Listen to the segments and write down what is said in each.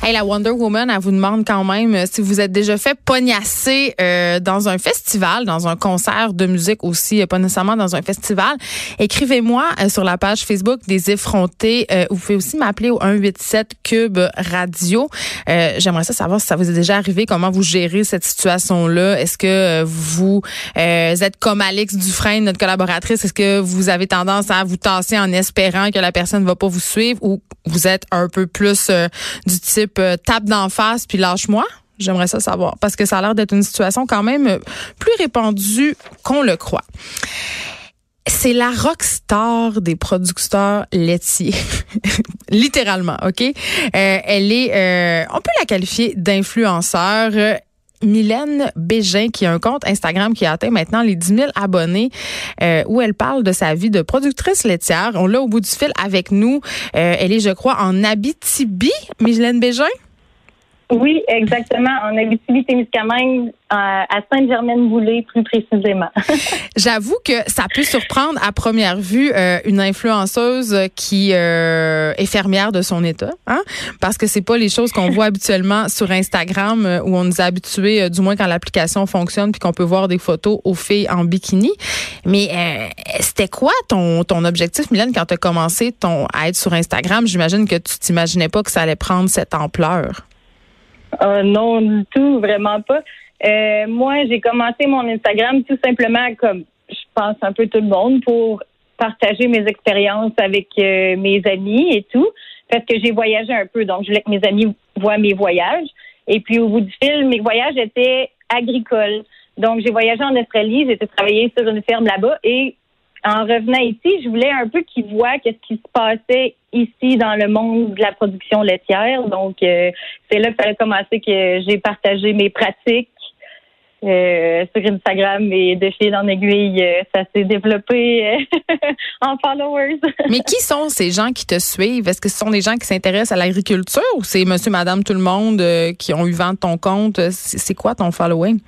Hey, la Wonder Woman, elle vous demande quand même euh, si vous êtes déjà fait pognasser euh, dans un festival, dans un concert de musique aussi, euh, pas nécessairement dans un festival. Écrivez-moi euh, sur la page Facebook des effrontés. Euh, vous pouvez aussi m'appeler au 187 Cube Radio. Euh, J'aimerais ça savoir si ça vous est déjà arrivé, comment vous gérez cette situation-là. Est-ce que vous êtes comme Alex Dufresne, notre collaboratrice? Est-ce que vous avez tendance à vous tasser en espérant que la personne ne va pas vous suivre ou vous êtes un peu plus du type euh, tape d'en face puis lâche-moi? J'aimerais ça savoir parce que ça a l'air d'être une situation quand même euh, plus répandue qu'on le croit. C'est la rockstar des producteurs laitiers. Littéralement, OK? Euh, elle est, euh, on peut la qualifier d'influenceur. Mylène Bégin, qui a un compte Instagram qui atteint maintenant les 10 000 abonnés, euh, où elle parle de sa vie de productrice laitière. On l'a au bout du fil avec nous. Euh, elle est, je crois, en Abitibi, Mylène Bégin? Oui, exactement. En Abitibi-Témiscamingue, à à Sainte-Germaine-Boulay, plus précisément. J'avoue que ça peut surprendre à première vue euh, une influenceuse qui euh, est fermière de son état, hein? parce que c'est pas les choses qu'on voit habituellement sur Instagram euh, où on nous a euh, du moins quand l'application fonctionne, puis qu'on peut voir des photos aux filles en bikini. Mais euh, c'était quoi ton ton objectif, Mylène, quand tu as commencé ton à être sur Instagram? J'imagine que tu t'imaginais pas que ça allait prendre cette ampleur. Euh, non, du tout, vraiment pas. Euh, moi, j'ai commencé mon Instagram tout simplement comme je pense un peu tout le monde pour partager mes expériences avec euh, mes amis et tout, parce que j'ai voyagé un peu, donc je voulais que mes amis voient mes voyages. Et puis au bout du fil, mes voyages étaient agricoles. Donc j'ai voyagé en Australie, j'ai été travailler sur une ferme là-bas et en revenant ici, je voulais un peu qu'ils voient qu'est-ce qui se passait ici dans le monde de la production laitière. Donc, euh, c'est là que ça a commencé que j'ai partagé mes pratiques euh, sur Instagram et de fil en aiguille, euh, ça s'est développé en followers. Mais qui sont ces gens qui te suivent? Est-ce que ce sont des gens qui s'intéressent à l'agriculture ou c'est Monsieur, Madame, tout le monde qui ont eu vent de ton compte? C'est quoi ton following?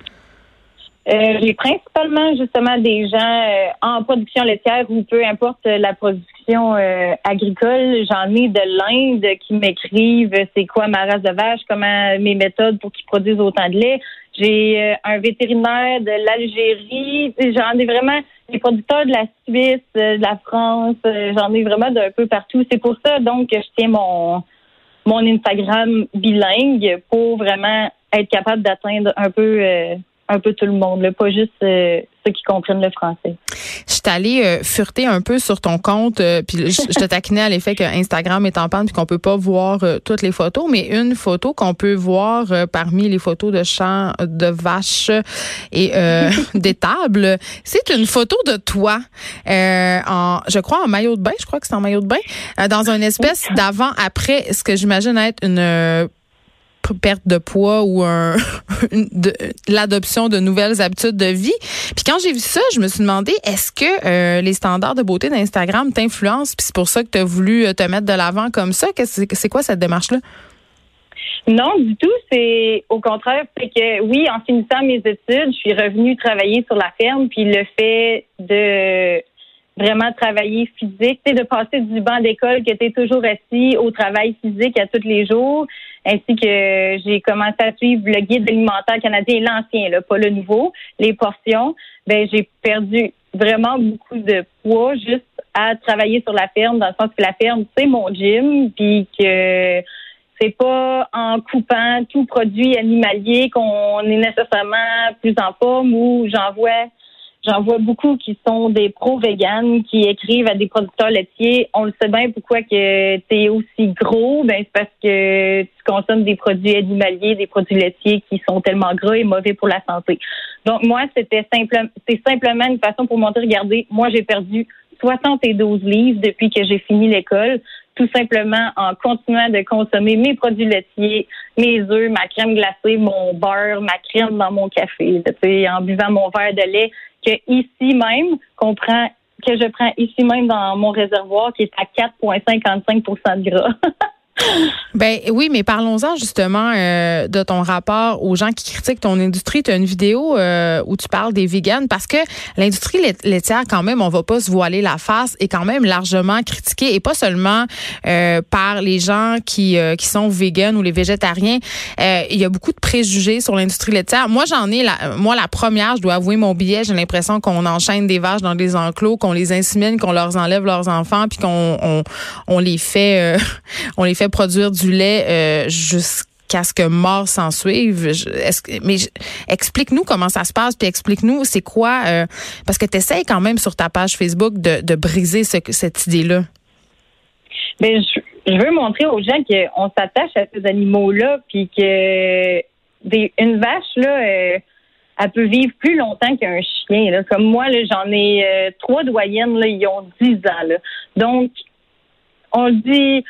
Euh, j'ai principalement justement des gens euh, en production laitière ou peu importe la production euh, agricole. J'en ai de l'Inde qui m'écrivent euh, c'est quoi ma race de vache, comment mes méthodes pour qu'ils produisent autant de lait. J'ai euh, un vétérinaire de l'Algérie. J'en ai vraiment des producteurs de la Suisse, euh, de la France. J'en ai vraiment d'un peu partout. C'est pour ça donc que je tiens mon mon Instagram bilingue pour vraiment être capable d'atteindre un peu un peu tout le monde, là, pas juste euh, ceux qui comprennent le français. Je suis allée euh, fureter un peu sur ton compte, euh, puis je, je te taquinais à l'effet que Instagram est en panne puis qu'on peut pas voir euh, toutes les photos, mais une photo qu'on peut voir euh, parmi les photos de champs de vaches et d'étables, c'est une photo de toi, euh, en, je crois en maillot de bain, je crois que c'est en maillot de bain, dans une espèce d'avant-après, ce que j'imagine être une perte de poids ou un l'adoption de nouvelles habitudes de vie. Puis quand j'ai vu ça, je me suis demandé est-ce que euh, les standards de beauté d'Instagram t'influencent? Puis c'est pour ça que tu as voulu euh, te mettre de l'avant comme ça Qu'est-ce que- c'est quoi cette démarche là Non, du tout. C'est au contraire, c'est que oui, en finissant mes études, je suis revenue travailler sur la ferme, puis le fait de vraiment travailler physique, de passer du banc d'école que tu toujours assis au travail physique à tous les jours, ainsi que j'ai commencé à suivre le guide alimentaire canadien, l'ancien, pas le nouveau, les portions, ben j'ai perdu vraiment beaucoup de poids juste à travailler sur la ferme, dans le sens que la ferme, c'est mon gym, puis que c'est pas en coupant tout produit animalier qu'on est nécessairement plus en forme ou j'en vois j'en vois beaucoup qui sont des pros véganes qui écrivent à des producteurs laitiers. On le sait bien pourquoi que tu es aussi gros. Ben c'est parce que tu consommes des produits animaliers des produits laitiers qui sont tellement gras et mauvais pour la santé. Donc moi c'était simple c'est simplement une façon pour montrer regardez moi j'ai perdu 72 livres depuis que j'ai fini l'école tout simplement en continuant de consommer mes produits laitiers, mes œufs, ma crème glacée, mon beurre, ma crème dans mon café, en buvant mon verre de lait que ici même qu'on prend que je prends ici même dans mon réservoir qui est à 4,55% de gras. Ben oui, mais parlons-en justement euh, de ton rapport aux gens qui critiquent ton industrie. Tu as une vidéo euh, où tu parles des vegans parce que l'industrie laitière, quand même, on va pas se voiler la face, est quand même largement critiquée et pas seulement euh, par les gens qui, qui sont véganes ou les végétariens. il y a beaucoup de préjugés sur l'industrie laitière. Moi, j'en ai, la, moi, la première, je dois avouer mon billet, j'ai l'impression qu'on enchaîne des vaches dans des enclos, qu'on les insémine, qu'on leur enlève leurs enfants, puis qu'on on, on les fait, on les fait produire du lait euh, jusqu'à ce que mort s'en suive. mais explique-nous comment ça se passe, puis explique-nous c'est quoi, euh, parce que tu essayes quand même sur ta page Facebook de, briser cette idée-là. Ben, je, veux montrer aux gens qu'on s'attache à ces animaux-là, puis que une vache, là, euh, elle peut vivre plus longtemps qu'un chien. Comme moi, j'en ai trois doyennes, là, ils ont 10 ans. Donc, on dit,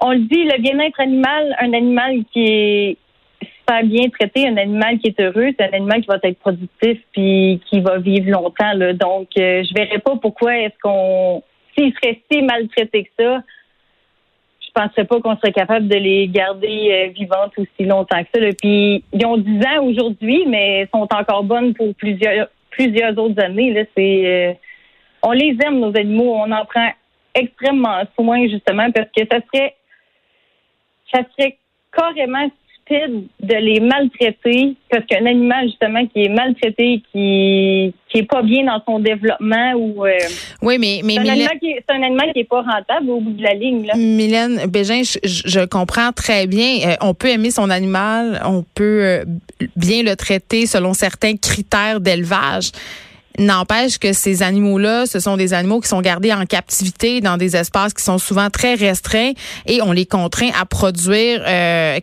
on le dit, le bien-être animal, un animal qui est super bien traité, un animal qui est heureux, c'est un animal qui va être productif puis qui va vivre longtemps. Là. Donc, euh, je verrais pas pourquoi est-ce qu'on, s'ils seraient si maltraités que ça, je penserais pas qu'on serait capable de les garder euh, vivantes aussi longtemps que ça. Là. Puis, ils ont 10 ans aujourd'hui, mais sont encore bonnes pour plusieurs plusieurs autres années. Là, c'est, euh, on les aime nos animaux, on en prend extrêmement soin justement parce que ça serait ça serait carrément stupide de les maltraiter parce qu'un animal justement qui est maltraité, qui qui est pas bien dans son développement ou euh, oui mais mais c'est un, animal qui c'est un animal qui est pas rentable au bout de la ligne là. Mylène Bégin, je, je comprends très bien. Euh, on peut aimer son animal, on peut euh, bien le traiter selon certains critères d'élevage. N'empêche que ces animaux-là, ce sont des animaux qui sont gardés en captivité dans des espaces qui sont souvent très restreints et on les contraint à produire euh,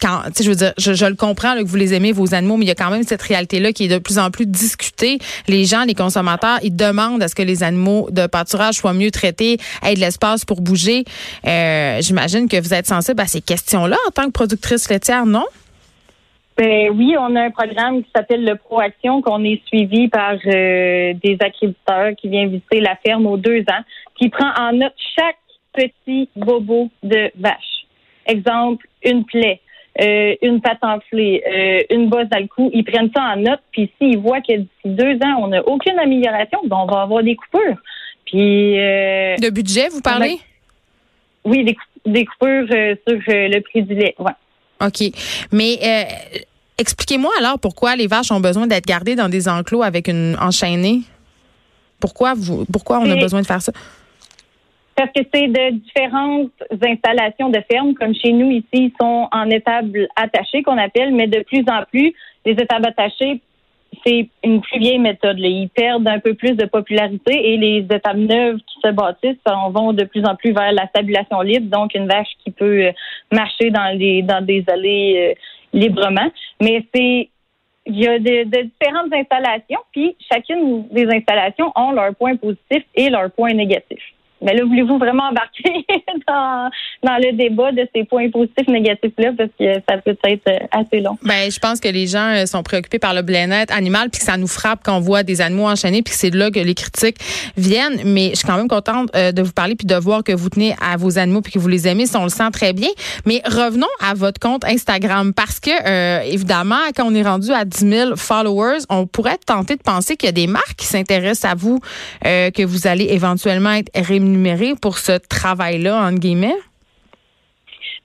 quand, je veux dire, je, le comprends que vous les aimez vos animaux, mais il y a quand même cette réalité-là qui est de plus en plus discutée. Les gens, les consommateurs, ils demandent à ce que les animaux de pâturage soient mieux traités, aient de l'espace pour bouger. Euh, J'imagine que vous êtes sensible à ces questions-là en tant que productrice laitière, non? Ben oui, on a un programme qui s'appelle le Proaction qu'on est suivi par euh, des agriculteurs qui viennent visiter la ferme aux deux ans, qui prend en note chaque petit bobo de vache. Exemple, une plaie, euh, une patte enflée, euh, une bosse dans le cou. Ils prennent ça en note, puis s'ils voient que d'ici deux ans, on n'a aucune amélioration, ben on va avoir des coupures. Puis de budget, vous parlez? Oui, des, des coupures sur le prix du lait. Ouais. OK. Mais Expliquez-moi alors pourquoi les vaches ont besoin d'être gardées dans des enclos avec une enchaînée. Pourquoi vous, pourquoi on a besoin de faire ça? Parce que c'est de différentes installations de ferme, comme chez nous ici, sont en étables attachées qu'on appelle, mais de plus en plus, les étables attachées, c'est une plus vieille méthode. Ils perdent un peu plus de popularité et les étables neuves qui se bâtissent vont de plus en plus vers la stabulation libre, donc une vache qui peut marcher dans les dans des allées euh, librement. Mais c'est il y a de, différentes installations, puis chacune des installations ont leurs points positifs et leurs points négatifs. Mais là, voulez-vous vraiment embarquer dans, dans le débat de ces points positifs négatifs-là? Parce que ça peut être euh, assez long? Ben, je pense que les gens euh, sont préoccupés par le bien-être animal puis ça nous frappe quand on voit des animaux enchaînés puis c'est là que les critiques viennent. Mais je suis quand même contente euh, de vous parler puis de voir que vous tenez à vos animaux puis que vous les aimez. Ça, on le sent très bien. Mais revenons à votre compte Instagram parce que, évidemment, quand on est rendu à 10 000 followers, on pourrait tenter de penser qu'il y a des marques qui s'intéressent à vous, que vous allez éventuellement être rémunérés numérique pour ce travail-là, entre guillemets?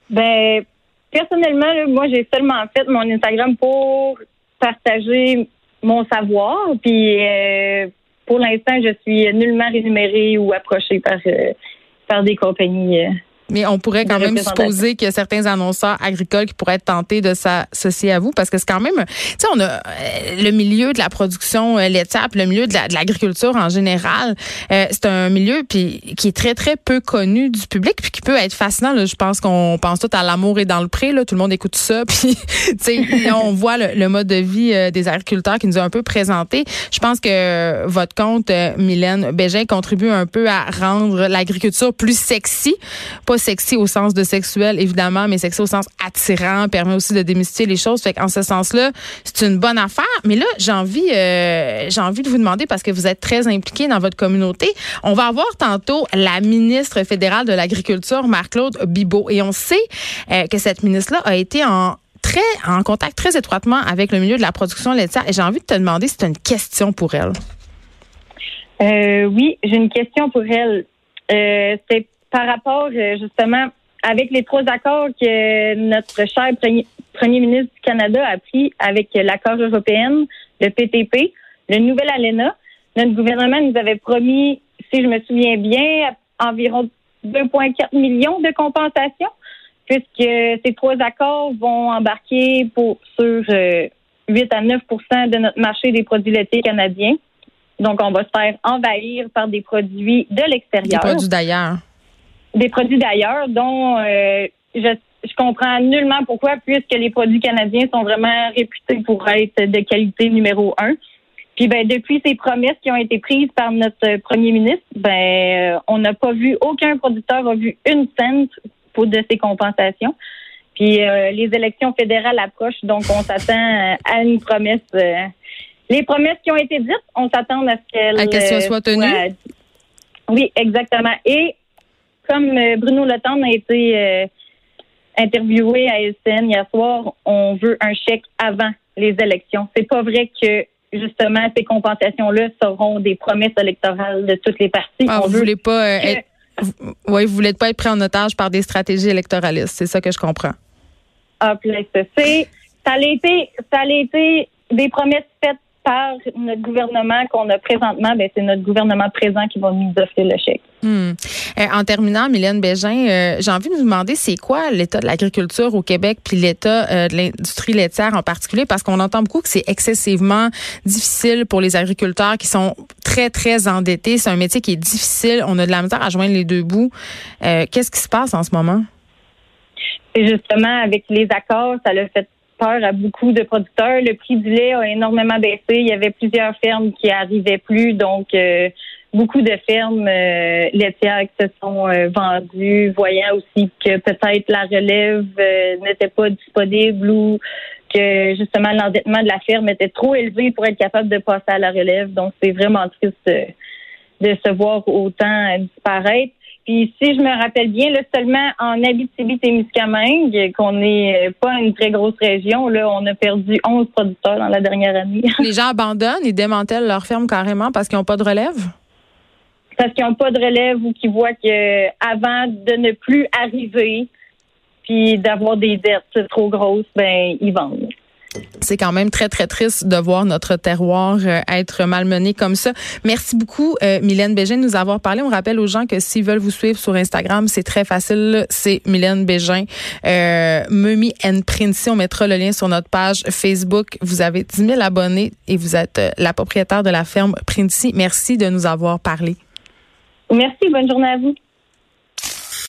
Ben, personnellement, moi, j'ai seulement fait mon Instagram pour partager mon savoir. Puis, euh, pour l'instant, je suis nullement rémunérée ou approchée par, euh, par des compagnies. Euh, mais on pourrait quand même supposer qu'il y a certains annonceurs agricoles qui pourraient être tentés de s'associer à vous parce que c'est quand même, tu sais, on a euh, le milieu de la production euh, laitière, puis le milieu de l'agriculture en général. Euh, c'est un milieu puis qui est très très peu connu du public puis qui peut être fascinant. Là. Je pense qu'on pense tout à l'amour et dans le pré. Là. Tout le monde écoute ça. Puis, tu sais, on voit le, mode de vie des agriculteurs qui nous a un peu présenté. Je pense que votre compte, Mylène Bégin, contribue un peu à rendre l'agriculture plus sexy. Pas sexy au sens de sexuel, évidemment, mais sexy au sens attirant, permet aussi de démystifier les choses. Fait qu'en ce sens-là, c'est une bonne affaire. Mais là, j'ai envie, euh, j'ai envie de vous demander, parce que vous êtes très impliqué dans votre communauté, on va avoir tantôt la ministre fédérale de l'Agriculture, Marc-Claude Bibot. Et on sait euh, que cette ministre-là a été en très en contact très étroitement avec le milieu de la production laitière. Et j'ai envie de te demander si tu une question pour elle. Euh, oui, j'ai une question pour elle. Euh, c'est par rapport euh, justement avec les trois accords que notre cher premier, ministre du Canada a pris avec l'accord européen, le PTP, le nouvel ALENA. Notre gouvernement nous avait promis, si je me souviens bien, environ 2,4 millions de compensations, puisque ces trois accords vont embarquer sur 8 à 9 de notre marché des produits laitiers canadiens. Donc, on va se faire envahir par des produits de l'extérieur. Des produits d'ailleurs. Des produits d'ailleurs dont euh, je, je comprends nullement pourquoi, puisque les produits canadiens sont vraiment réputés pour être de qualité numéro un. Puis ben depuis ces promesses qui ont été prises par notre premier ministre, ben euh, on n'a pas vu aucun producteur a vu une cent pour de ces compensations. Puis euh, les élections fédérales approchent, donc on s'attend à une promesse les promesses qui ont été dites, on s'attend à ce qu'elles soient tenues. oui, exactement. Et comme euh, Bruno Le a été euh, interviewé à SN hier soir, on veut un chèque avant les élections. C'est pas vrai que justement ces compensations-là seront des promesses électorales de toutes les parties. Ah, vous voulez pas euh, être, oui, vous voulez pas être pris en otage par des stratégies électoralistes, c'est ça que je comprends. Ah, c'est ça a été ça a été des promesses faites par notre gouvernement qu'on a présentement, ben, c'est notre gouvernement présent qui va nous offrir le chèque. Hmm. Euh, en terminant, Mylène Bégin, euh, j'ai envie de vous demander c'est quoi l'état de l'agriculture au Québec puis l'état euh, de l'industrie laitière en particulier? Parce qu'on entend beaucoup que c'est excessivement difficile pour les agriculteurs qui sont très très endettés. C'est un métier qui est difficile. On a de la misère à joindre les deux bouts. Qu'est-ce qui se passe en ce moment? Et justement, avec les accords, ça l'a fait peur à beaucoup de producteurs. Le prix du lait a énormément baissé. Il y avait plusieurs fermes qui arrivaient plus, donc euh, beaucoup de fermes euh, laitières qui se sont euh, vendues, voyant aussi que peut-être la relève n'était pas disponible ou que justement l'endettement de la ferme était trop élevé pour être capable de passer à la relève. Donc c'est vraiment triste de se voir autant disparaître. Puis si je me rappelle bien, là, seulement en Abitibi-Témiscamingue, qu'on n'est pas une très grosse région, là, on a perdu 11 producteurs dans la dernière année. Les gens abandonnent, ils démantèlent leur ferme carrément parce qu'ils n'ont pas de relève? Parce qu'ils n'ont pas de relève ou qu'ils voient que avant de ne plus arriver, puis d'avoir des dettes trop grosses, ben ils vendent. C'est quand même très, très triste de voir notre terroir euh, être malmené comme ça. Merci beaucoup, euh, Mylène Bégin, de nous avoir parlé. On rappelle aux gens que s'ils veulent vous suivre sur Instagram, c'est très facile. C'est Mylène Bégin, euh, Mumi and Princey. On mettra le lien sur notre page Facebook. Vous avez 10 000 abonnés et vous êtes euh, la propriétaire de la ferme Princey. Merci de nous avoir parlé. Merci. Bonne journée à vous.